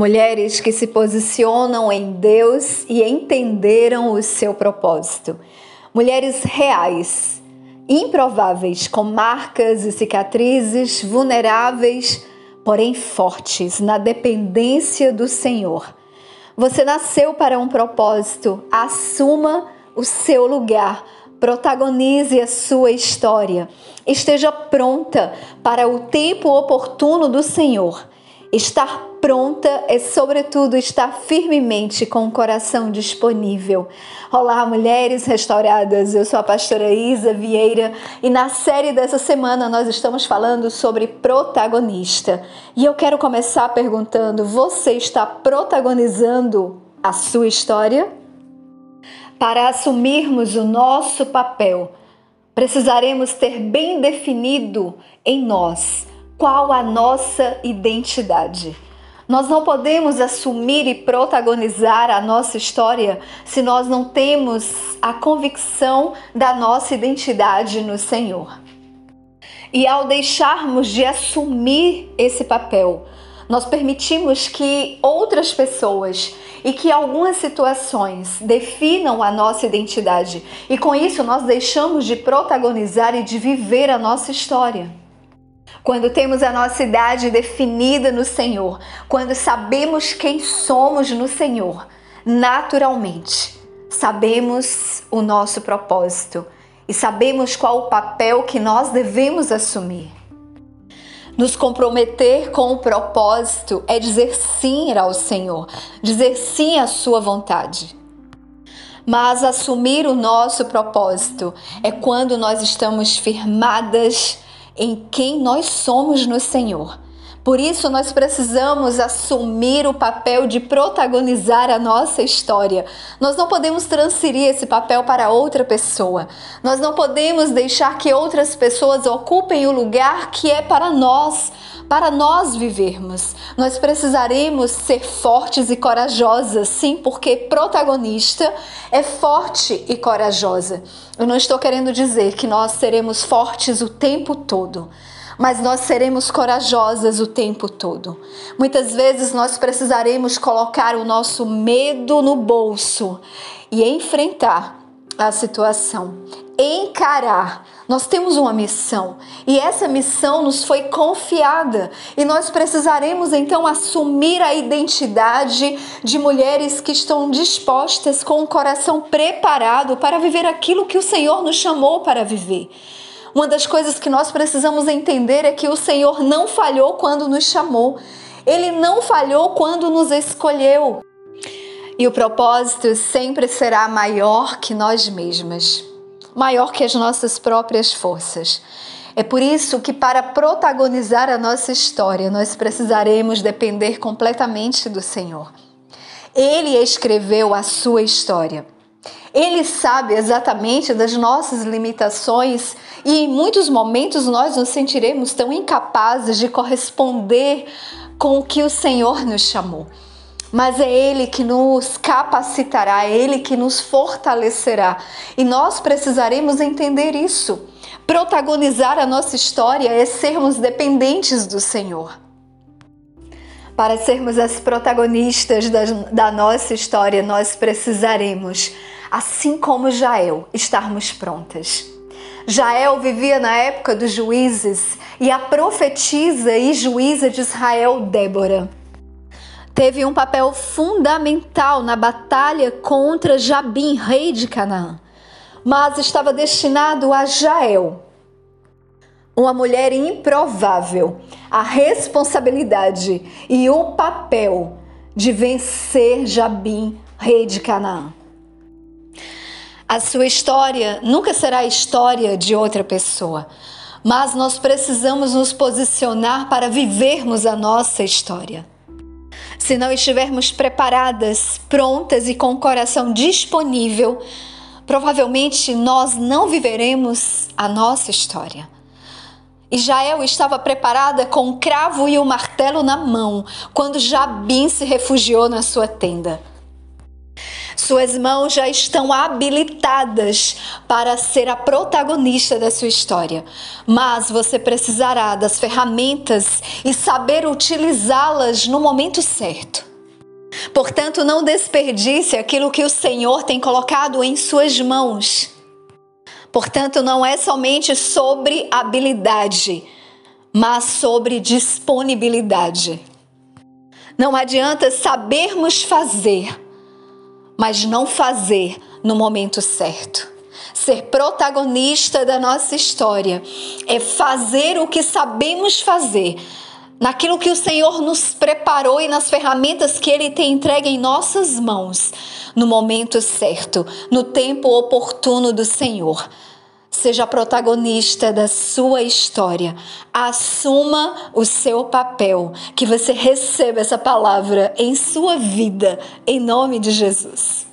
mulheres que se posicionam em Deus e entenderam o seu propósito, mulheres reais, improváveis, com marcas e cicatrizes, vulneráveis, porém fortes na dependência do Senhor. Você nasceu para um propósito, assuma o seu lugar, protagonize a sua história, esteja pronta para o tempo oportuno do Senhor. Estar pronta é, sobretudo, estar firmemente com o coração disponível. Olá, mulheres restauradas. Eu sou a pastora Isa Vieira e na série dessa semana nós estamos falando sobre protagonista. E eu quero começar perguntando: você está protagonizando a sua história? Para assumirmos o nosso papel, precisaremos ter bem definido em nós qual a nossa identidade. Nós não podemos assumir e protagonizar a nossa história se nós não temos a convicção da nossa identidade no Senhor. E ao deixarmos de assumir esse papel, nós permitimos que outras pessoas e que algumas situações definam a nossa identidade, e com isso nós deixamos de protagonizar e de viver a nossa história. Quando temos a nossa idade definida no Senhor, quando sabemos quem somos no Senhor, naturalmente sabemos o nosso propósito e sabemos qual o papel que nós devemos assumir. Nos comprometer com o propósito é dizer sim ao Senhor, dizer sim à Sua vontade. Mas assumir o nosso propósito é quando nós estamos firmadas em quem nós somos no Senhor. Por isso, nós precisamos assumir o papel de protagonizar a nossa história. Nós não podemos transferir esse papel para outra pessoa. Nós não podemos deixar que outras pessoas ocupem o lugar que é para nós para nós vivermos. Nós precisaremos ser fortes e corajosas, sim, porque protagonista é forte e corajosa. Eu não estou querendo dizer que nós seremos fortes o tempo todo mas nós seremos corajosas o tempo todo. Muitas vezes nós precisaremos colocar o nosso medo no bolso e enfrentar a situação, encarar. Nós temos uma missão e essa missão nos foi confiada e nós precisaremos então assumir a identidade de mulheres que estão dispostas com o coração preparado para viver aquilo que o Senhor nos chamou para viver. Uma das coisas que nós precisamos entender é que o Senhor não falhou quando nos chamou. Ele não falhou quando nos escolheu. E o propósito sempre será maior que nós mesmas, maior que as nossas próprias forças. É por isso que, para protagonizar a nossa história, nós precisaremos depender completamente do Senhor. Ele escreveu a sua história. Ele sabe exatamente das nossas limitações e em muitos momentos nós nos sentiremos tão incapazes de corresponder com o que o Senhor nos chamou mas é Ele que nos capacitará, é Ele que nos fortalecerá. E nós precisaremos entender isso. Protagonizar a nossa história é sermos dependentes do Senhor. Para sermos as protagonistas da, da nossa história, nós precisaremos, assim como Jael, estarmos prontas. Jael vivia na época dos juízes e a profetisa e juíza de Israel, Débora teve um papel fundamental na batalha contra Jabim, rei de Canaã, mas estava destinado a Jael, uma mulher improvável, a responsabilidade e o papel de vencer Jabim, rei de Canaã. A sua história nunca será a história de outra pessoa, mas nós precisamos nos posicionar para vivermos a nossa história. Se não estivermos preparadas, prontas e com o coração disponível, provavelmente nós não viveremos a nossa história. Jael estava preparada com o cravo e o martelo na mão quando Jabim se refugiou na sua tenda. Suas mãos já estão habilitadas para ser a protagonista da sua história, mas você precisará das ferramentas e saber utilizá-las no momento certo. Portanto, não desperdice aquilo que o Senhor tem colocado em suas mãos. Portanto, não é somente sobre habilidade, mas sobre disponibilidade. Não adianta sabermos fazer, mas não fazer no momento certo. Ser protagonista da nossa história é fazer o que sabemos fazer, naquilo que o Senhor nos preparou e nas ferramentas que Ele tem entregue em nossas mãos, no momento certo, no tempo oportuno do Senhor. Seja protagonista da sua história. Assuma o seu papel. Que você receba essa palavra em sua vida, em nome de Jesus.